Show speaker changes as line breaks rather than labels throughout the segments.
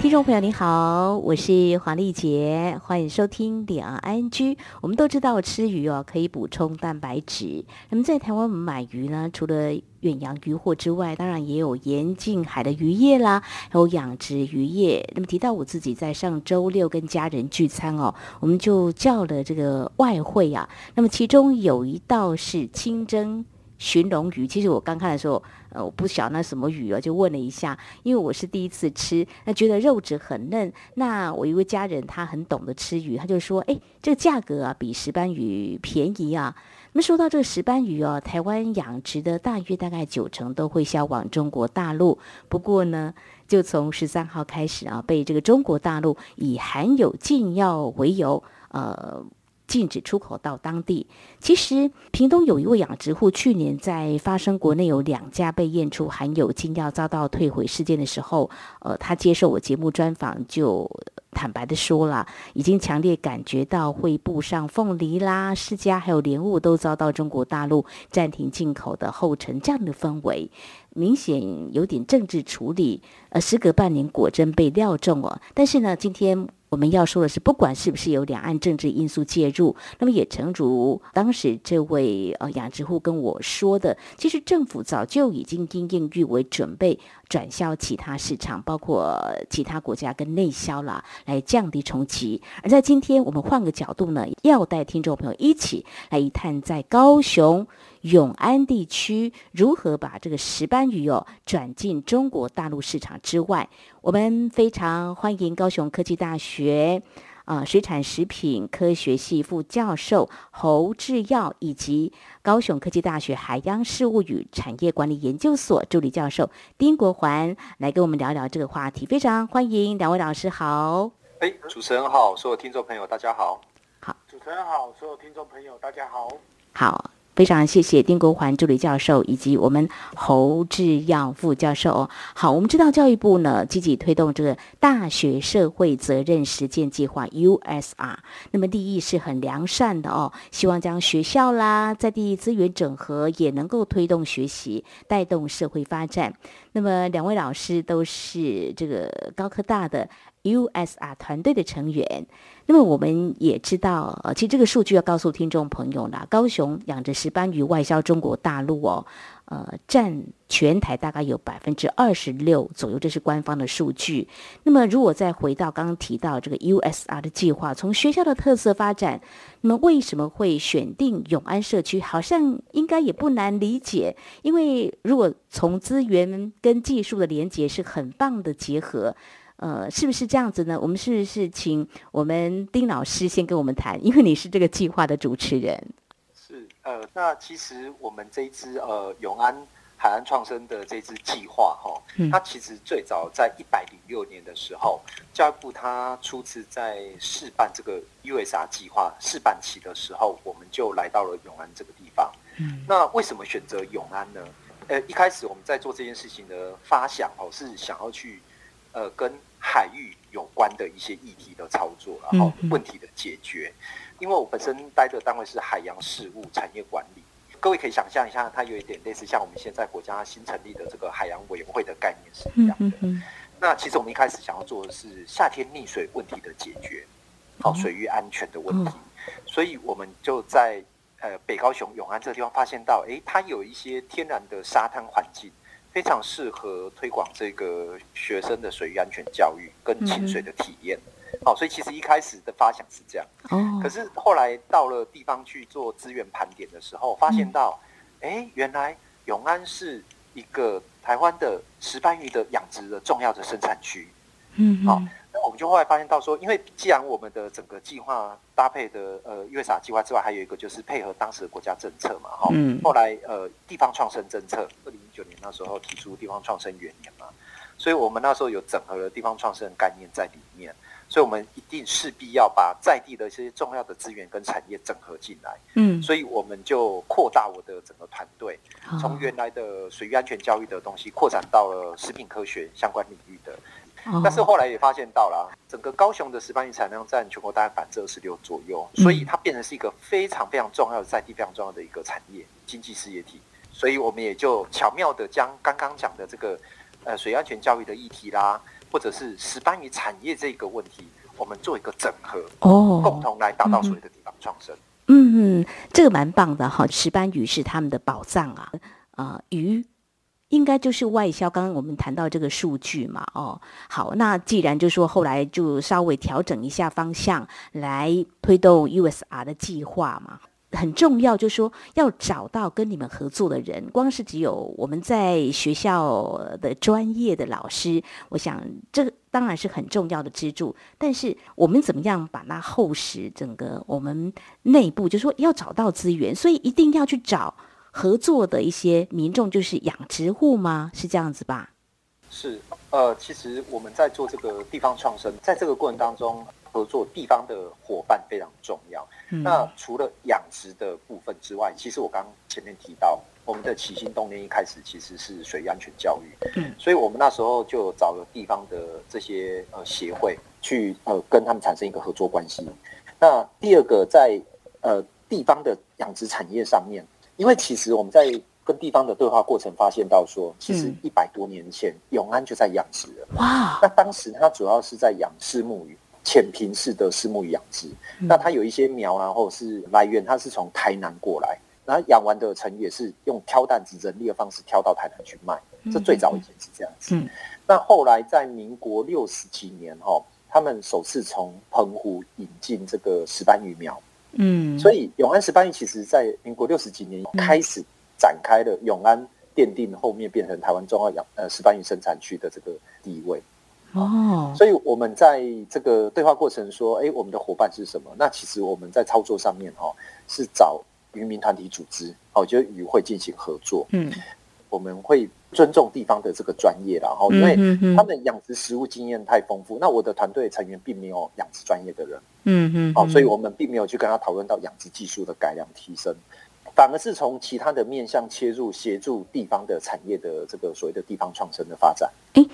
听众朋友，你好，我是黄丽杰，欢迎收听两岸 ING。我们都知道吃鱼哦可以补充蛋白质。那么在台湾我们买鱼呢，除了远洋渔获之外，当然也有沿近海的渔业啦，还有养殖渔业。那么提到我自己在上周六跟家人聚餐哦，我们就叫了这个外汇啊。那么其中有一道是清蒸寻龙鱼，其实我刚看的时候。呃，我不晓得那什么鱼啊，就问了一下，因为我是第一次吃，那觉得肉质很嫩。那我一位家人他很懂得吃鱼，他就说：“哎，这个价格啊比石斑鱼便宜啊。”那么说到这个石斑鱼哦，台湾养殖的大约大概九成都会销往中国大陆。不过呢，就从十三号开始啊，被这个中国大陆以含有禁药为由，呃。禁止出口到当地。其实，屏东有一位养殖户，去年在发生国内有两家被验出含有禁药遭到退回事件的时候，呃，他接受我节目专访就坦白的说了，已经强烈感觉到会步上凤梨啦、释迦还有莲雾都遭到中国大陆暂停进口的后尘这样的氛围，明显有点政治处理。呃，时隔半年，果真被料中哦。但是呢，今天。我们要说的是，不管是不是有两岸政治因素介入，那么也诚如当时这位呃养殖户跟我说的，其实政府早就已经因应预为准备转销其他市场，包括其他国家跟内销了，来降低冲击。而在今天，我们换个角度呢，要带听众朋友一起来一探在高雄。永安地区如何把这个石斑鱼哦转进中国大陆市场之外？我们非常欢迎高雄科技大学啊水产食品科学系副教授侯志耀，以及高雄科技大学海洋事务与产业管理研究所助理教授丁国环来跟我们聊聊这个话题。非常欢迎两位老师，好。
哎，主持人好，所有听众朋友大家好。
好，
主持人好，所有听众朋友大家好。
好。非常谢谢丁国环助理教授以及我们侯志耀副教授哦。好，我们知道教育部呢积极推动这个大学社会责任实践计划 USR，那么利益是很良善的哦，希望将学校啦在地资源整合，也能够推动学习，带动社会发展。那么两位老师都是这个高科大的 USR 团队的成员。那么我们也知道，呃，其实这个数据要告诉听众朋友啦，高雄养殖石斑鱼外销中国大陆哦，呃，占全台大概有百分之二十六左右，这是官方的数据。那么如果再回到刚刚提到这个 USR 的计划，从学校的特色发展，那么为什么会选定永安社区？好像应该也不难理解，因为如果从资源跟技术的连接是很棒的结合。呃，是不是这样子呢？我们是不是请我们丁老师先跟我们谈，因为你是这个计划的主持人。
是，呃，那其实我们这一支呃永安海岸创生的这支计划哈，它其实最早在一百零六年的时候，教育部它初次在试办这个 USR 计划试办期的时候，我们就来到了永安这个地方。嗯，那为什么选择永安呢？呃，一开始我们在做这件事情的发想哦，是想要去呃跟海域有关的一些议题的操作，然后问题的解决。因为我本身待的单位是海洋事务产业管理，各位可以想象一下，它有一点类似像我们现在国家新成立的这个海洋委员会的概念是一样的。那其实我们一开始想要做的是夏天溺水问题的解决，好水域安全的问题。所以我们就在呃北高雄永安这个地方发现到，哎，它有一些天然的沙滩环境。非常适合推广这个学生的水域安全教育跟潜水的体验。好，所以其实一开始的发想是这样。哦。可是后来到了地方去做资源盘点的时候，发现到，哎，原来永安是一个台湾的石斑鱼的养殖的重要的生产区。嗯。好。那我们就后来发现到说，因为既然我们的整个计划搭配的呃月撒计划之外，还有一个就是配合当时的国家政策嘛，哈。嗯。后来呃地方创生政策，二零那时候提出地方创生元年嘛，所以我们那时候有整合了地方创生概念在里面。所以我们一定势必要把在地的一些重要的资源跟产业整合进来。
嗯，
所以我们就扩大我的整个团队，从原来的水域安全教育的东西，扩展到了食品科学相关领域的。但是后来也发现到了，整个高雄的石斑鱼产量占全国大概百分之二十六左右，所以它变成是一个非常非常重要的在地非常重要的一个产业经济事业体。所以我们也就巧妙的将刚刚讲的这个呃水安全教育的议题啦，或者是石斑鱼产业这个问题，我们做一个整合，哦，共同来达到所谓的地方创生。
嗯嗯，这个蛮棒的哈，石斑鱼是他们的宝藏啊，啊鱼。应该就是外销，刚刚我们谈到这个数据嘛，哦，好，那既然就说后来就稍微调整一下方向来推动 USR 的计划嘛，很重要，就是说要找到跟你们合作的人，光是只有我们在学校的专业的老师，我想这当然是很重要的支柱，但是我们怎么样把它厚实，整个我们内部就说要找到资源，所以一定要去找。合作的一些民众就是养殖户吗？是这样子吧？
是，呃，其实我们在做这个地方创生，在这个过程当中，合作地方的伙伴非常重要。那除了养殖的部分之外，其实我刚前面提到，我们的起心动念一开始其实是水域安全教育。嗯，所以我们那时候就找了地方的这些呃协会去呃跟他们产生一个合作关系。那第二个在呃地方的养殖产业上面。因为其实我们在跟地方的对话过程发现到说，其实一百多年前永安就在养殖了。哇！那当时它主要是在养丝木鱼，浅平式的丝木鱼养殖。那它有一些苗，然后是来源，它是从台南过来，然后养完的成也是用挑担子人力的方式挑到台南去卖。这最早以前是这样子。那后来在民国六十几年哈，他们首次从澎湖引进这个石斑鱼苗。嗯，所以永安石斑鱼其实在民国六十几年开始展开了永安奠定后面变成台湾重要养呃石斑鱼生产区的这个地位。哦，所以我们在这个对话过程说，哎，我们的伙伴是什么？那其实我们在操作上面哈，是找渔民团体组织，哦，就与会进行合作。嗯，我们会。尊重地方的这个专业，然后因为他们养殖食物经验太丰富，那我的团队成员并没有养殖专业的人，嗯嗯，哦，所以我们并没有去跟他讨论到养殖技术的改良提升，反而是从其他的面向切入，协助地方的产业的这个所谓的地方创生的发展。哎，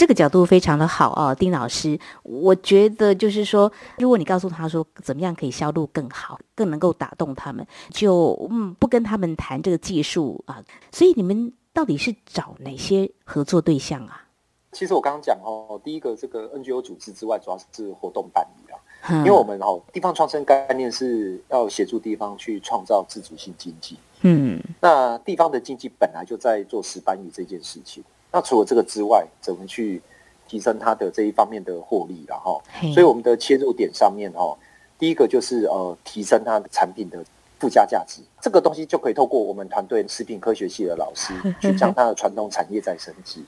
这个角度非常的好哦，丁老师，我觉得就是说，如果你告诉他说怎么样可以销路更好，更能够打动他们，就嗯不跟他们谈这个技术啊，所以你们。到底是找哪些合作对象啊？
其实我刚刚讲哦，第一个这个 NGO 组织之外，主要是活动办理啊。因为我们哦，地方创生概念是要协助地方去创造自主性经济。嗯，那地方的经济本来就在做石斑鱼这件事情。那除了这个之外，怎么去提升它的这一方面的获利然后，所以我们的切入点上面哦，第一个就是呃，提升它的产品的。附加价值这个东西就可以透过我们团队食品科学系的老师去 将它的传统产业再升级。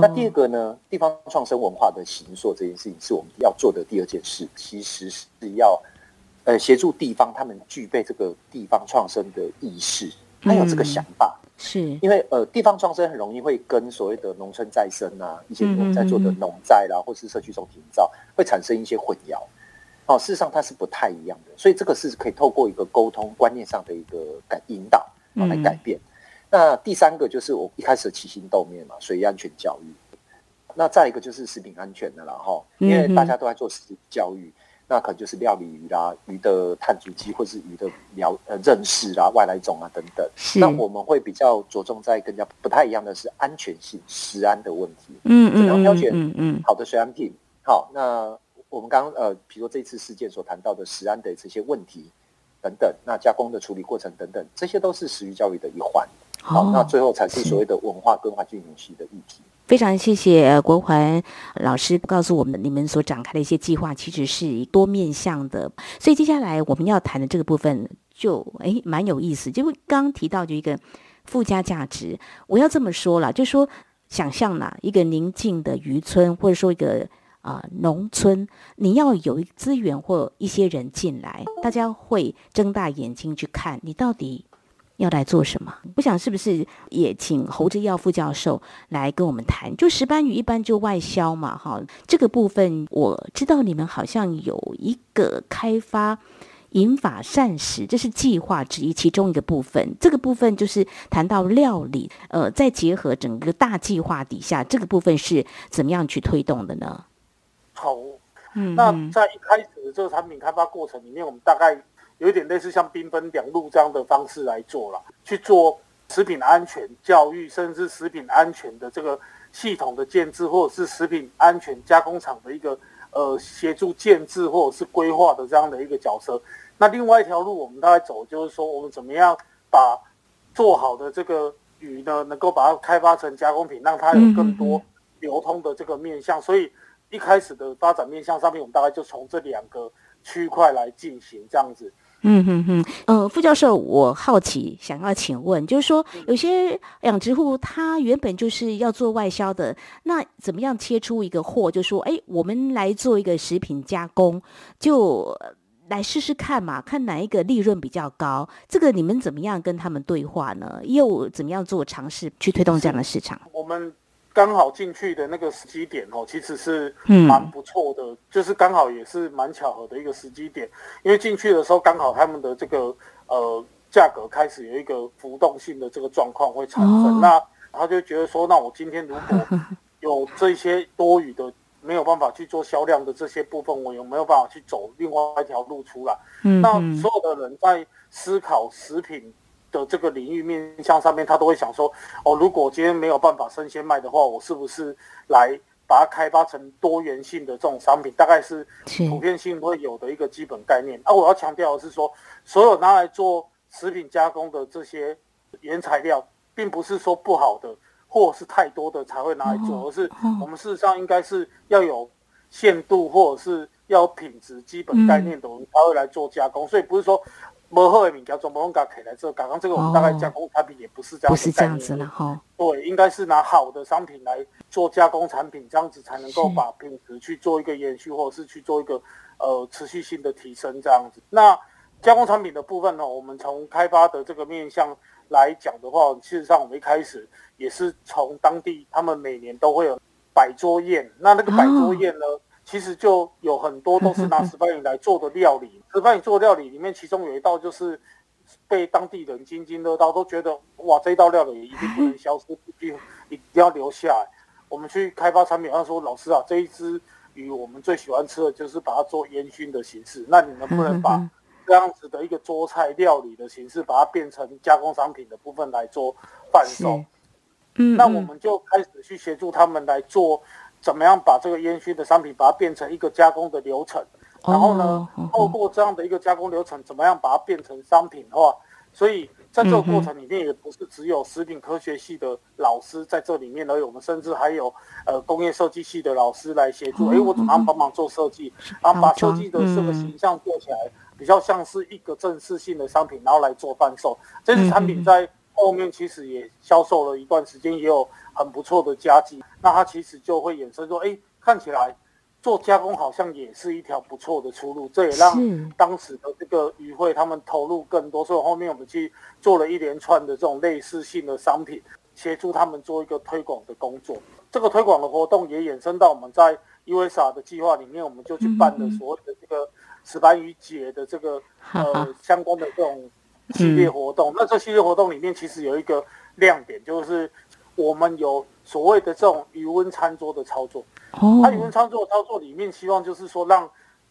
那第二个呢，地方创生文化的形塑这件事情是我们要做的第二件事，其实是要呃协助地方他们具备这个地方创生的意识，还有这个想法。
是
因为呃地方创生很容易会跟所谓的农村再生啊，一些我们在做的农再啦，或是社区中营造会产生一些混淆。哦，事实上它是不太一样的，所以这个是可以透过一个沟通观念上的一个改引导啊来改变。那第三个就是我一开始起心动念嘛，水域安全教育。那再一个就是食品安全的了哈，因为大家都在做食品教育，那可能就是料理鱼啦、鱼的碳足迹或是鱼的了呃认识啦、外来种啊等等。那我们会比较着重在更加不太一样的是安全性、食安的问题。嗯嗯，怎样挑选嗯嗯好的水产品？好，那。我们刚刚呃，比如说这次事件所谈到的食安的这些问题等等，那加工的处理过程等等，这些都是食育教育的一环。好，那最后才是所谓的文化跟环境永续的议题。
非常谢谢国环老师告诉我们，你们所展开的一些计划其实是多面向的。所以接下来我们要谈的这个部分就诶蛮有意思，就刚刚提到就一个附加价值。我要这么说了，就说想象啦，一个宁静的渔村，或者说一个。啊，农村你要有资源或一些人进来，大家会睁大眼睛去看你到底要来做什么？我想是不是也请侯志耀副教授来跟我们谈？就石斑鱼一般就外销嘛，哈，这个部分我知道你们好像有一个开发。银法膳食，这是计划之一，其中一个部分。这个部分就是谈到料理，呃，再结合整个大计划底下，这个部分是怎么样去推动的呢？
好，嗯，那在一开始的这个产品开发过程里面，我们大概有一点类似像兵分两路这样的方式来做了，去做食品安全教育，甚至食品安全的这个系统的建制，或者是食品安全加工厂的一个。呃，协助建制或者是规划的这样的一个角色。那另外一条路，我们大概走就是说，我们怎么样把做好的这个鱼呢，能够把它开发成加工品，让它有更多流通的这个面向。所以一开始的发展面向上面，我们大概就从这两个区块来进行这样子。
嗯哼哼，呃，副教授，我好奇想要请问，就是说有些养殖户他原本就是要做外销的，那怎么样切出一个货，就说，哎，我们来做一个食品加工，就来试试看嘛，看哪一个利润比较高？这个你们怎么样跟他们对话呢？又怎么样做尝试去推动这样的市场？
我们。刚好进去的那个时机点哦，其实是蛮不错的，就是刚好也是蛮巧合的一个时机点。因为进去的时候，刚好他们的这个呃价格开始有一个浮动性的这个状况会产生，那他就觉得说，那我今天如果 有这些多余的没有办法去做销量的这些部分，我有没有办法去走另外一条路出来？那所有的人在思考食品。的这个领域面向上面，他都会想说：哦，如果今天没有办法生鲜卖的话，我是不是来把它开发成多元性的这种商品？大概是普遍性会有的一个基本概念。啊，我要强调的是说，所有拿来做食品加工的这些原材料，并不是说不好的，或是太多的才会拿来做，而是我们事实上应该是要有限度，或者是要有品质基本概念的，我们才会来做加工。所以不是说。磨好的米叫做磨用加起来，做刚刚这个我们大概加工产品也不是这样，
不是这样子了哈。
对，应该是拿好的商品来做加工产品，这样子才能够把品质去做一个延续，或者是去做一个呃持续性的提升这样子。那加工产品的部分呢，我们从开发的这个面向来讲的话，事实上我们一开始也是从当地他们每年都会有摆桌宴，那那个摆桌宴呢？其实就有很多都是拿 石斑鱼来做的料理，石斑鱼做的料理里面，其中有一道就是被当地人津津乐道，都觉得哇，这一道料理一定不能消失，一定一定要留下来。我们去开发产品，他说老师啊，这一只鱼我们最喜欢吃的就是把它做烟熏的形式，那你能不能把这样子的一个桌菜料理的形式，把它变成加工商品的部分来做贩售？嗯，那我们就开始去协助他们来做。怎么样把这个烟熏的商品把它变成一个加工的流程？然后呢，透过这样的一个加工流程，怎么样把它变成商品化？所以在这个过程里面，也不是只有食品科学系的老师在这里面而已，我们甚至还有呃工业设计系的老师来协助。哎，我怎么样帮忙做设计，然后把设计的这个形象做起来，比较像是一个正式性的商品，然后来做贩售。这些产品在后面其实也销售了一段时间，也有。很不错的佳绩，那它其实就会衍生说，哎，看起来做加工好像也是一条不错的出路。这也让当时的这个与会他们投入更多，所以后面我们去做了一连串的这种类似性的商品，协助他们做一个推广的工作。这个推广的活动也衍生到我们在 USA 的计划里面，我们就去办了所谓的这个石斑鱼节的这个呃相关的这种系列活动。那这系列活动里面其实有一个亮点，就是。我们有所谓的这种余温餐桌的操作，哦它余温餐桌的操作里面，希望就是说让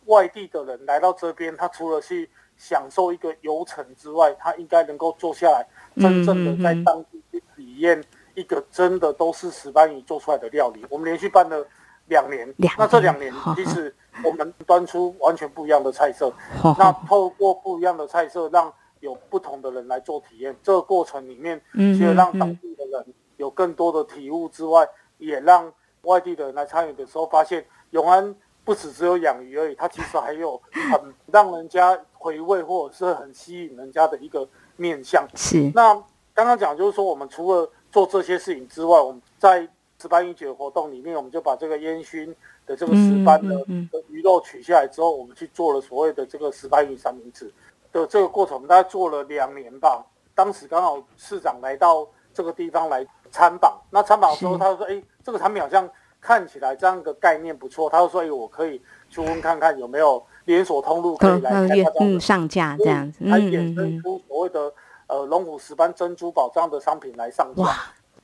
外地的人来到这边，他除了去享受一个游程之外，他应该能够坐下来，真正的在当地去体验一个真的都是石斑鱼做出来的料理。我们连续办了两年，那这两年其实我们端出完全不一样的菜色，那透过不一样的菜色，让有不同的人来做体验。这个过程里面，其实让当地的人。有更多的体悟之外，也让外地的人来参与的时候，发现永安不只只有养鱼而已，它其实还有很让人家回味或者是很吸引人家的一个面向。
是。
那刚刚讲就是说，我们除了做这些事情之外，我们在石斑鱼节活动里面，我们就把这个烟熏的这个石斑的鱼肉取下来之后，我们去做了所谓的这个石斑鱼三明治的这个过程，我们大概做了两年吧。当时刚好市长来到这个地方来参访，那参访的时候，他说：“哎，这个产品好像看起来这样的概念不错。”他就说：“哎，我可以去问看看有没有连锁通路可以来开发
嗯上架这样子，
来衍生出所谓的呃龙虎石斑珍珠宝这样的商品来上架。”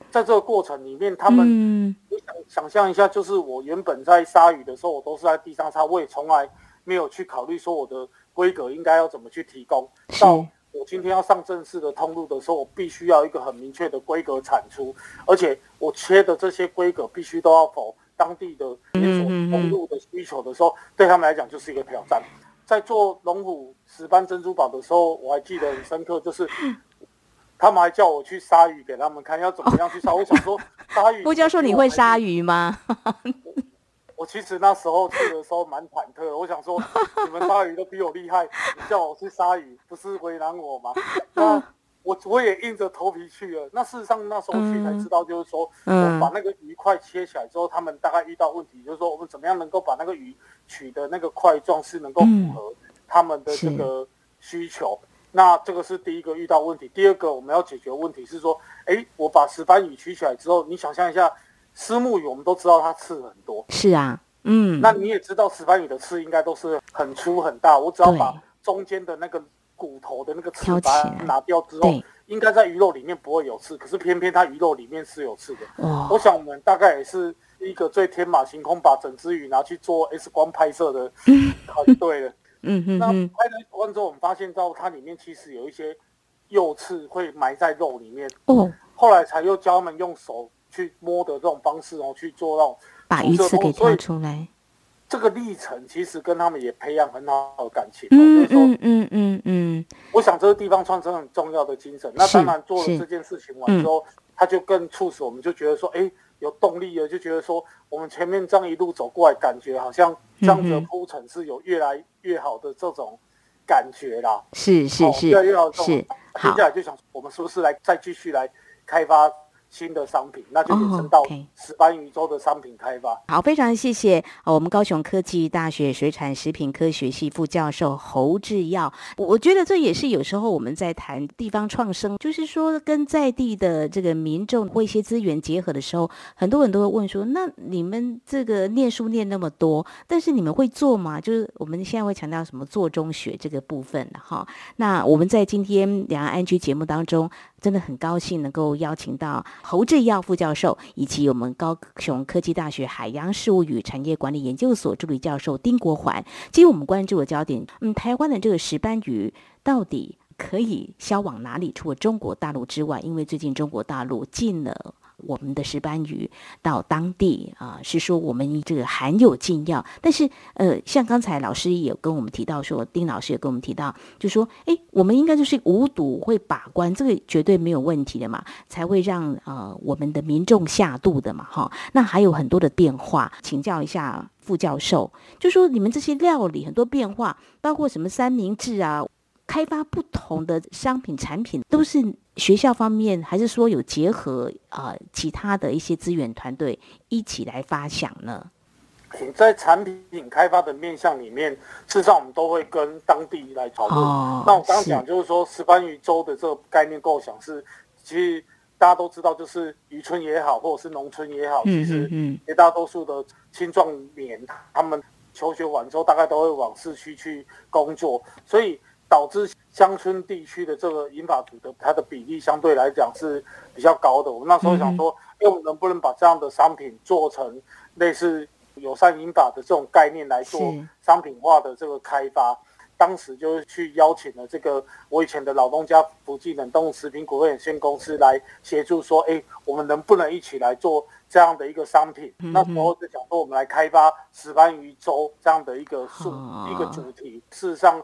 在这个过程里面，他们你想想象一下，就是我原本在杀鱼的时候，我都是在地上杀，我也从来没有去考虑说我的规格应该要怎么去提供。到我今天要上正式的通路的时候，我必须要一个很明确的规格产出，而且我切的这些规格必须都要否当地的连锁通路的需求的时候，对他们来讲就是一个挑战。在做龙虎石斑珍珠宝的时候，我还记得很深刻，就是。他们还叫我去杀鱼给他们看，要怎么样去杀？我想说，杀鱼。
傅教授，你会杀鱼吗？
我其实那时候去的时候蛮忐忑的，我想说，你们鲨鱼都比我厉害，你叫我去杀鱼，不是为难我吗？那我我也硬着头皮去了。那事实上那时候去才知道，就是说，我把那个鱼块切起来之后，他们大概遇到问题，就是说，我们怎么样能够把那个鱼取的那个块状是能够符合他们的这个需求。那这个是第一个遇到问题，第二个我们要解决问题是说，哎，我把石斑鱼取起来之后，你想象一下，丝目鱼我们都知道它刺很多，
是啊，嗯，
那你也知道石斑鱼的刺应该都是很粗很大，我只要把中间的那个骨头的那个刺把它拿掉之后，应该在鱼肉里面不会有刺，可是偏偏它鱼肉里面是有刺的。哦，我想我们大概也是一个最天马行空把整只鱼拿去做 X 光拍摄的 团队了。嗯嗯，那拍了完之后，我们发现到它里面其实有一些幼刺会埋在肉里面。哦，后来才又教他们用手去摸的这种方式哦，去做那种
把鱼刺给挑出来。
这个历程其实跟他们也培养很好的感情。嗯嗯嗯嗯嗯。我想这个地方创生很重要的精神。那当然做了这件事情完之后，他就更促使我们就觉得说，哎。有动力了，就觉得说我们前面这样一路走过来，感觉好像这样子的铺陈是有越来越好的这种感觉啦。
是是是，
越来越好。是，接下来就想我们是不是来再继续来开发。新的商品，那就衍生到石斑鱼粥的商品开发。
好，非常谢谢我们高雄科技大学水产食品科学系副教授侯志耀。我觉得这也是有时候我们在谈地方创生，就是说跟在地的这个民众或一些资源结合的时候，很多人都会问说：那你们这个念书念那么多，但是你们会做吗？就是我们现在会强调什么做中学这个部分哈。那我们在今天两岸安居节目当中。真的很高兴能够邀请到侯志耀副教授，以及我们高雄科技大学海洋事务与产业管理研究所助理教授丁国环。今天我们关注的焦点，嗯，台湾的这个石斑鱼到底可以销往哪里？除了中国大陆之外，因为最近中国大陆禁了。我们的石斑鱼到当地啊，是说我们这个含有禁药，但是呃，像刚才老师也跟我们提到说，丁老师也跟我们提到，就说哎，我们应该就是无毒会把关，这个绝对没有问题的嘛，才会让呃我们的民众下肚的嘛，哈。那还有很多的变化，请教一下副教授，就说你们这些料理很多变化，包括什么三明治啊。开发不同的商品产品，都是学校方面，还是说有结合啊其他的一些资源团队一起来发想呢？
在产品开发的面向里面，事实上我们都会跟当地来讨论。那我刚刚讲就是说，石斑鱼粥的这个概念构想是，其实大家都知道，就是渔村也好，或者是农村也好，其实绝大多数的青壮年他们求学完之后，大概都会往市区去工作，所以。导致乡村地区的这个银发族的它的比例相对来讲是比较高的。我们那时候想说，哎，我们能不能把这样的商品做成类似友善银发的这种概念来做商品化的这个开发？当时就是去邀请了这个我以前的老东家福记冷冻食品股份有限公司来协助，说，哎，我们能不能一起来做这样的一个商品？那时候就想说，我们来开发石斑鱼粥这样的一个数一个主题。事实上。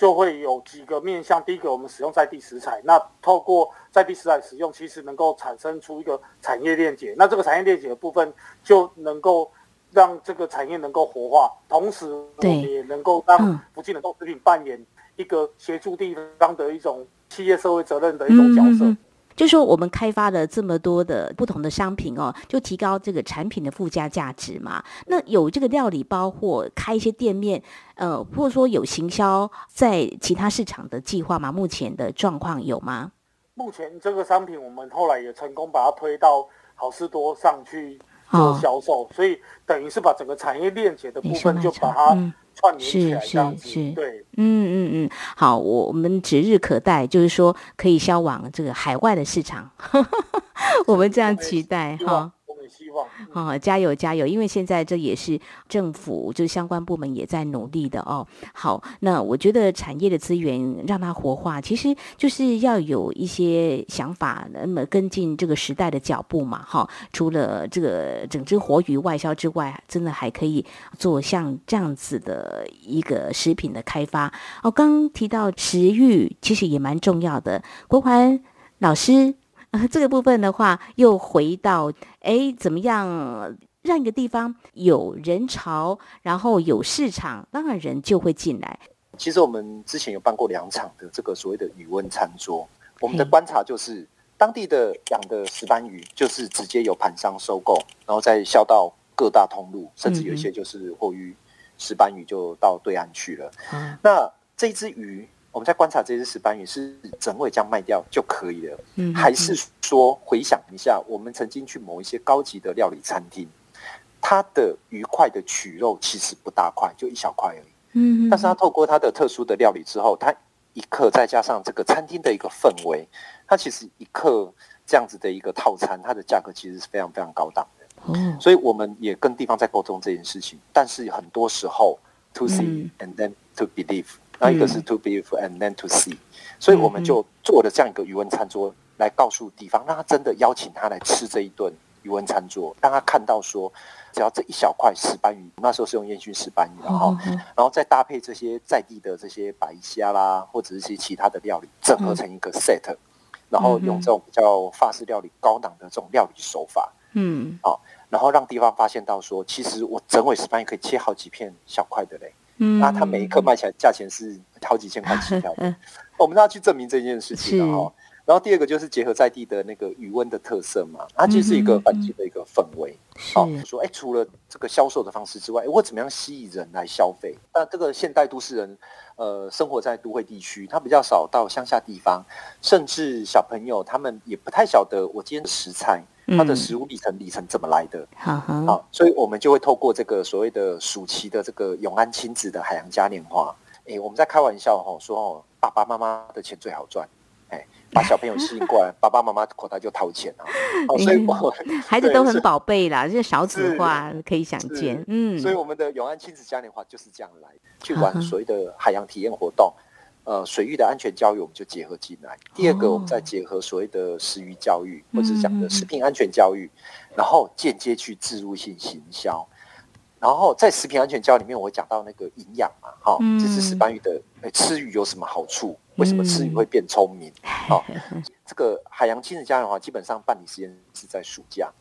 就会有几个面向。第一个，我们使用在地食材，那透过在地食材使用，其实能够产生出一个产业链结。那这个产业链结的部分，就能够让这个产业能够活化，同时也能够让福建的豆食品扮演一个协助地方的一种企业社会责任的一种角色。
就说我们开发了这么多的不同的商品哦，就提高这个产品的附加价值嘛。那有这个料理包或开一些店面，呃，或者说有行销在其他市场的计划吗？目前的状况有吗？
目前这个商品我们后来也成功把它推到好事多上去做销售，所以等于是把整个产业链接的部分就把它。
是是是，
对，
嗯嗯嗯，好，我我们指日可待，就是说可以销往这个海外的市场，我们这样期待哈。
希望
好，加油加油！因为现在这也是政府，就是相关部门也在努力的哦。好，那我觉得产业的资源让它活化，其实就是要有一些想法，那么跟进这个时代的脚步嘛。哈，除了这个整只活鱼外销之外，真的还可以做像这样子的一个食品的开发。哦，刚提到食欲，其实也蛮重要的。国环老师。啊，这个部分的话，又回到哎，怎么样让一个地方有人潮，然后有市场，当然人就会进来。
其实我们之前有办过两场的这个所谓的语温餐桌，我们的观察就是，当地的养的石斑鱼就是直接由盘商收购，然后再销到各大通路，甚至有一些就是货运石斑鱼就到对岸去了。那这只鱼。我们在观察这只石斑鱼是整尾这样卖掉就可以了，嗯，还是说回想一下，我们曾经去某一些高级的料理餐厅，它的鱼块的取肉其实不大块，就一小块而已，嗯，但是它透过它的特殊的料理之后，它一克再加上这个餐厅的一个氛围，它其实一克这样子的一个套餐，它的价格其实是非常非常高档的，嗯，所以我们也跟地方在沟通这件事情，但是很多时候 to see and then to believe。那一个是 to be and then to see，所以我们就做了这样一个语文餐桌来告诉地方，让他真的邀请他来吃这一顿语文餐桌，让他看到说，只要这一小块石斑鱼，那时候是用烟熏石斑鱼，然后，然后再搭配这些在地的这些白虾啦，或者是些其他的料理，整合成一个 set，然后用这种比较法式料理高档的这种料理手法，嗯，好，然后让地方发现到说，其实我整尾石斑鱼可以切好几片小块的嘞。那它每一颗卖起来价钱是好几千块起跳的，我们要去证明这件事情的哦。然后第二个就是结合在地的那个余温的特色嘛，它其实是一个环境的一个氛围。
好，
说哎，除了这个销售的方式之外，我怎么样吸引人来消费？那这个现代都市人，呃，生活在都会地区，他比较少到乡下地方，甚至小朋友他们也不太晓得我今天的食材。它的食物里程里程怎么来的？好，所以我们就会透过这个所谓的暑期的这个永安亲子的海洋嘉年华，哎，我们在开玩笑哈，说哦，爸爸妈妈的钱最好赚，哎，把小朋友吸引过来，爸爸妈妈口袋就掏钱啊。哦，所以我
孩子都很宝贝啦，这少子化可以想见，嗯，
所以我们的永安亲子嘉年华就是这样来去玩所谓的海洋体验活动。呃，水域的安全教育我们就结合进来。第二个，我们再结合所谓的食鱼教育，或者是讲的食品安全教育，然后间接去植入性行销。然后在食品安全教里面，我讲到那个营养嘛，哈，这是石斑鱼的吃鱼有什么好处？为什么吃鱼会变聪明？哦，这个海洋亲子家园的话，基本上办理时间是在暑假。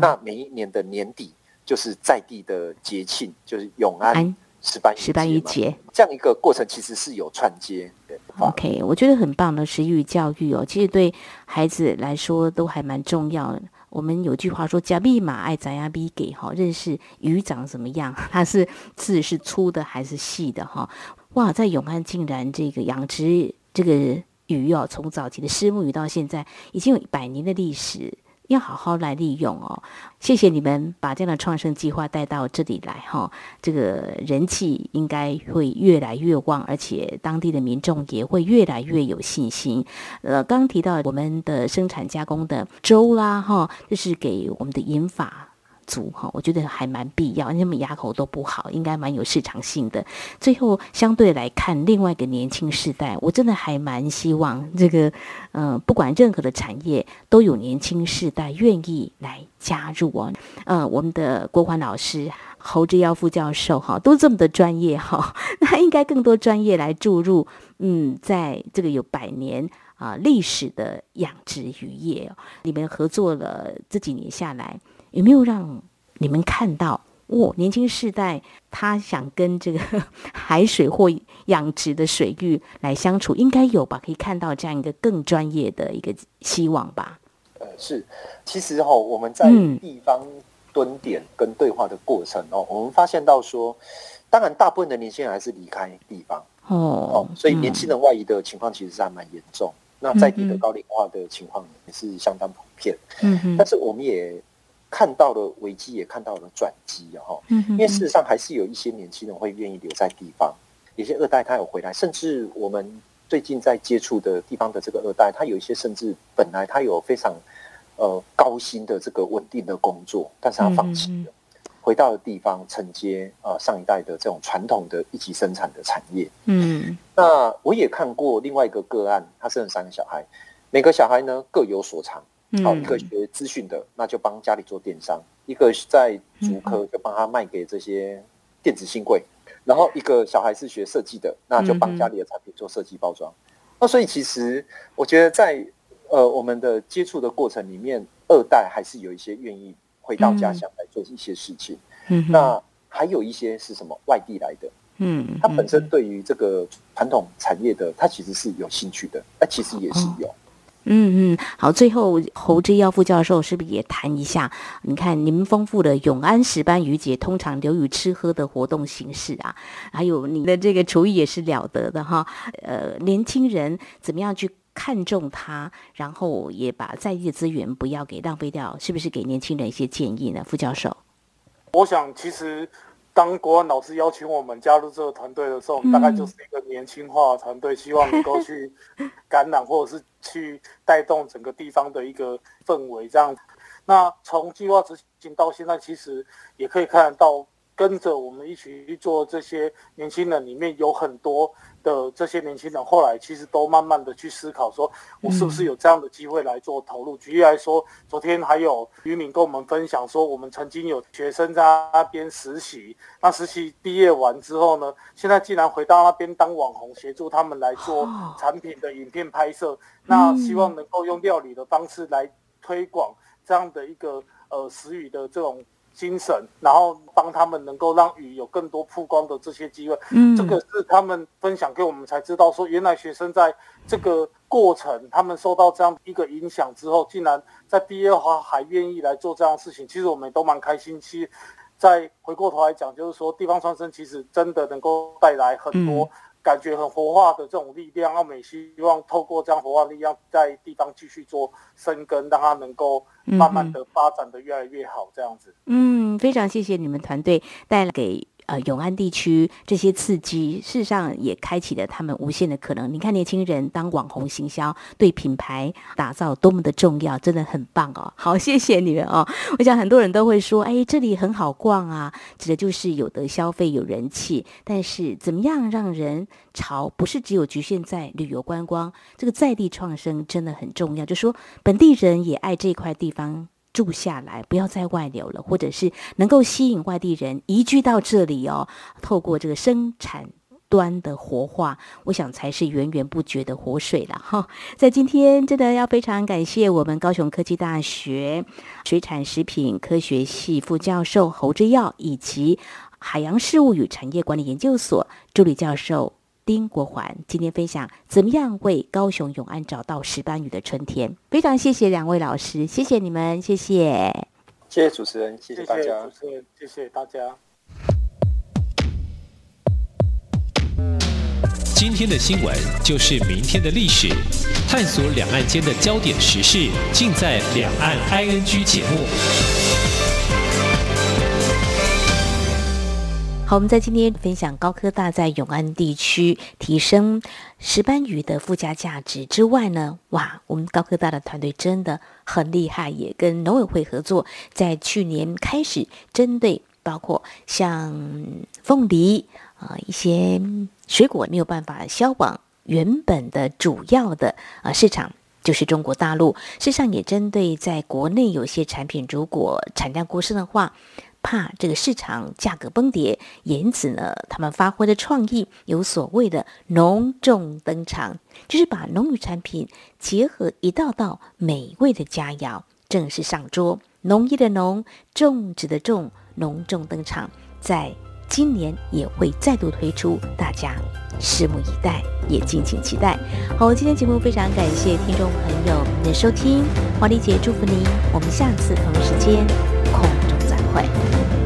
那每一年的年底，就是在地的节庆，就是永安。石斑
石斑鱼节
这样一个过程，其实是有串接。
OK，我觉得很棒的食育教育哦，其实对孩子来说都还蛮重要的。我们有句话说：“加密码爱咱呀逼给哈，认识鱼长什么样？它是字是粗的还是细的哈？”哇，在永安竟然这个养殖这个鱼哦，从早期的虱目鱼到现在已经有一百年的历史。要好好来利用哦！谢谢你们把这样的创生计划带到这里来哈，这个人气应该会越来越旺，而且当地的民众也会越来越有信心。呃，刚提到我们的生产加工的粥啦哈，就是给我们的银发。足哈，我觉得还蛮必要，因为他们牙口都不好，应该蛮有市场性的。最后，相对来看，另外一个年轻世代，我真的还蛮希望这个，嗯，不管任何的产业，都有年轻世代愿意来加入哦。呃，我们的郭欢老师、侯志耀副教授哈，都这么的专业哈，那应该更多专业来注入。嗯，在这个有百年啊历史的养殖渔业哦，你们合作了这几年下来。有没有让你们看到，哦，年轻世代他想跟这个 海水或养殖的水域来相处，应该有吧？可以看到这样一个更专业的一个希望吧？
呃，是，其实哈，我们在地方蹲点跟对话的过程哦，我们发现到说，当然大部分的年轻人还是离开地方哦，哦，所以年轻人外移的情况其实是还蛮严重。那在地的高龄化的情况也是相当普遍。
嗯哼，
但是我们也看到了危机，也看到了转机哈。
嗯哼，
因为事实上还是有一些年轻人会愿意留在地方，有些二代他有回来，甚至我们最近在接触的地方的这个二代，他有一些甚至本来他有非常呃高薪的这个稳定的工作，但是他放弃了。回到了地方承接呃上一代的这种传统的一级生产的产业，
嗯，
那我也看过另外一个个案，他生了三个小孩，每个小孩呢各有所长，好一个学资讯的，那就帮家里做电商；一个在竹科就帮他卖给这些电子新贵，然后一个小孩是学设计的，那就帮家里的产品做设计包装。那所以其实我觉得在呃我们的接触的过程里面，二代还是有一些愿意。回到家乡来做一些事情，
嗯，
那还有一些是什么外地来的，
嗯，
他本身对于这个传统产业的，他其实是有兴趣的，那其实也是有，
嗯嗯，好，最后侯志耀副教授是不是也谈一下？你看您丰富的永安石斑鱼节，通常流于吃喝的活动形式啊，还有你的这个厨艺也是了得的哈，呃，年轻人怎么样去？看重它，然后也把在地资源不要给浪费掉，是不是给年轻人一些建议呢？副教授，
我想其实当国安老师邀请我们加入这个团队的时候，大概就是一个年轻化的团队，希望能够去感染或者是去带动整个地方的一个氛围。这样，那从计划执行到现在，其实也可以看得到。跟着我们一起去做这些年轻人，里面有很多的这些年轻人，后来其实都慢慢的去思考，说我是不是有这样的机会来做投入。举例来说，昨天还有渔民跟我们分享说，我们曾经有学生在那边实习，那实习毕业完之后呢，现在竟然回到那边当网红，协助他们来做产品的影片拍摄，那希望能够用料理的方式来推广这样的一个呃食语的这种。精神，然后帮他们能够让鱼有更多曝光的这些机会，嗯，这个是他们分享给我们才知道，说原来学生在这个过程，他们受到这样一个影响之后，竟然在毕业后还愿意来做这样的事情，其实我们都蛮开心。其实再回过头来讲，就是说地方创生其实真的能够带来很多。感觉很活化的这种力量，澳美希望透过这样活化力量，在地方继续做生根，让它能够慢慢的发展的越来越好，这样子。
嗯，非常谢谢你们团队带来给。呃，永安地区这些刺激，事实上也开启了他们无限的可能。你看，年轻人当网红行销，对品牌打造多么的重要，真的很棒哦。好，谢谢你们哦。我想很多人都会说，哎，这里很好逛啊，指的就是有的消费有人气。但是，怎么样让人潮，不是只有局限在旅游观光，这个在地创生真的很重要。就说本地人也爱这块地方。住下来，不要再外流了，或者是能够吸引外地人移居到这里哦。透过这个生产端的活化，我想才是源源不绝的活水了哈。在今天，真的要非常感谢我们高雄科技大学水产食品科学系副教授侯志耀，以及海洋事务与产业管理研究所助理教授。丁国环今天分享怎么样为高雄永安找到石斑鱼的春天，非常谢谢两位老师，谢谢你们，谢谢，
谢谢主持人，谢谢大家，
主持人，谢谢大家。
今天的新闻就是明天的历史，探索两岸间的焦点时事，尽在《两岸 ING》节目。
好，我们在今天分享高科大在永安地区提升石斑鱼的附加价值之外呢，哇，我们高科大的团队真的很厉害，也跟农委会合作，在去年开始针对包括像凤梨啊一些水果没有办法销往原本的主要的啊市场，就是中国大陆，事实上也针对在国内有些产品如果产量过剩的话。怕这个市场价格崩跌，因此呢，他们发挥的创意有所谓的农种登场，就是把农渔产品结合一道道美味的佳肴正式上桌。农业的农，种植的种，农种登场，在今年也会再度推出，大家拭目以待，也敬请期待。好，今天节目非常感谢听众朋友们的收听，华丽姐祝福您，我们下次同一时间。会。